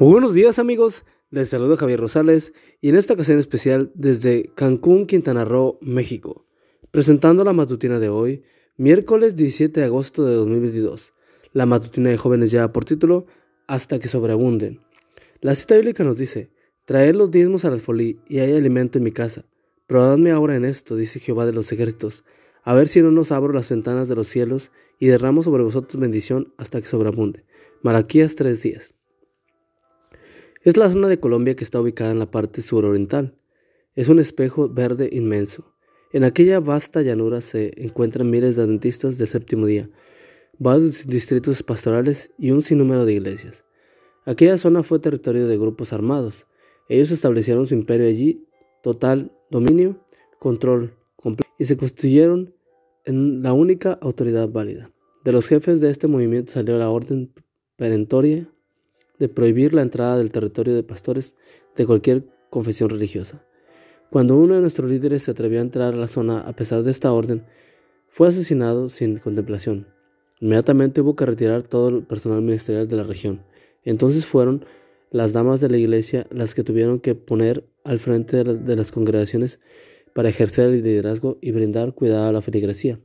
Muy buenos días amigos, les saludo Javier Rosales y en esta ocasión especial desde Cancún, Quintana Roo, México, presentando la matutina de hoy, miércoles 17 de agosto de 2022. La matutina de jóvenes lleva por título Hasta que sobreabunden. La cita bíblica nos dice, Traed los diezmos al alfolí y hay alimento en mi casa. Probadme ahora en esto, dice Jehová de los ejércitos, a ver si no nos abro las ventanas de los cielos y derramo sobre vosotros bendición hasta que sobreabunde. Malaquías 3:10. Es la zona de Colombia que está ubicada en la parte suroriental. Es un espejo verde inmenso. En aquella vasta llanura se encuentran miles de adventistas del séptimo día, varios distritos pastorales y un sinnúmero de iglesias. Aquella zona fue territorio de grupos armados. Ellos establecieron su imperio allí, total dominio, control completo, y se constituyeron en la única autoridad válida. De los jefes de este movimiento salió la orden perentoria de prohibir la entrada del territorio de pastores de cualquier confesión religiosa. Cuando uno de nuestros líderes se atrevió a entrar a la zona a pesar de esta orden, fue asesinado sin contemplación. Inmediatamente hubo que retirar todo el personal ministerial de la región. Entonces fueron las damas de la iglesia las que tuvieron que poner al frente de, las congregaciones para ejercer el liderazgo y brindar cuidado a la feligresía.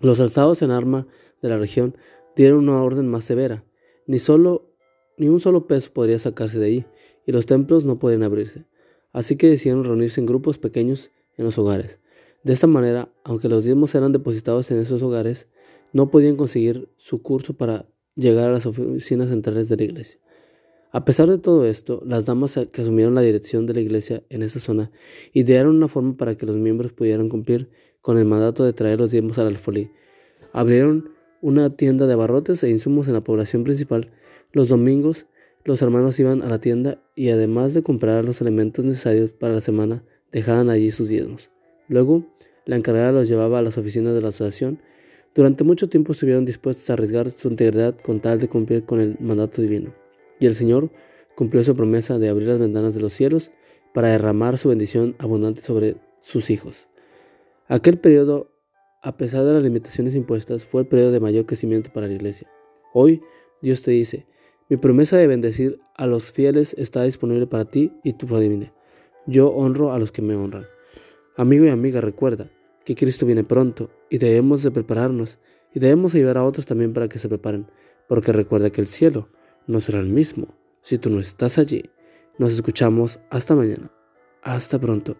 Los alzados en arma de la región dieron una orden más severa. Ni, solo, ni un solo peso podría sacarse de ahí, y los templos no podían abrirse. Así que decidieron reunirse en grupos pequeños en los hogares. De esta manera, aunque los diezmos eran depositados en esos hogares, no podían conseguir su curso para llegar a las oficinas centrales de la iglesia. A pesar de todo esto, las damas que asumieron la dirección de la iglesia en esa zona idearon una forma para que los miembros pudieran cumplir con el mandato de traer los diezmos al alfolí. Abrieron una tienda de abarrotes e insumos en la población principal. Los domingos los hermanos iban a la tienda y además de comprar los elementos necesarios para la semana, dejaban allí sus diezmos. Luego, la encargada los llevaba a las oficinas de la asociación. Durante mucho tiempo estuvieron dispuestos a arriesgar su integridad con tal de cumplir con el mandato divino. Y el Señor cumplió su promesa de abrir las ventanas de los cielos para derramar su bendición abundante sobre sus hijos. Aquel periodo a pesar de las limitaciones impuestas, fue el periodo de mayor crecimiento para la iglesia. Hoy Dios te dice, mi promesa de bendecir a los fieles está disponible para ti y tu familia. Yo honro a los que me honran. Amigo y amiga, recuerda que Cristo viene pronto y debemos de prepararnos y debemos ayudar a otros también para que se preparen, porque recuerda que el cielo no será el mismo si tú no estás allí. Nos escuchamos hasta mañana. Hasta pronto.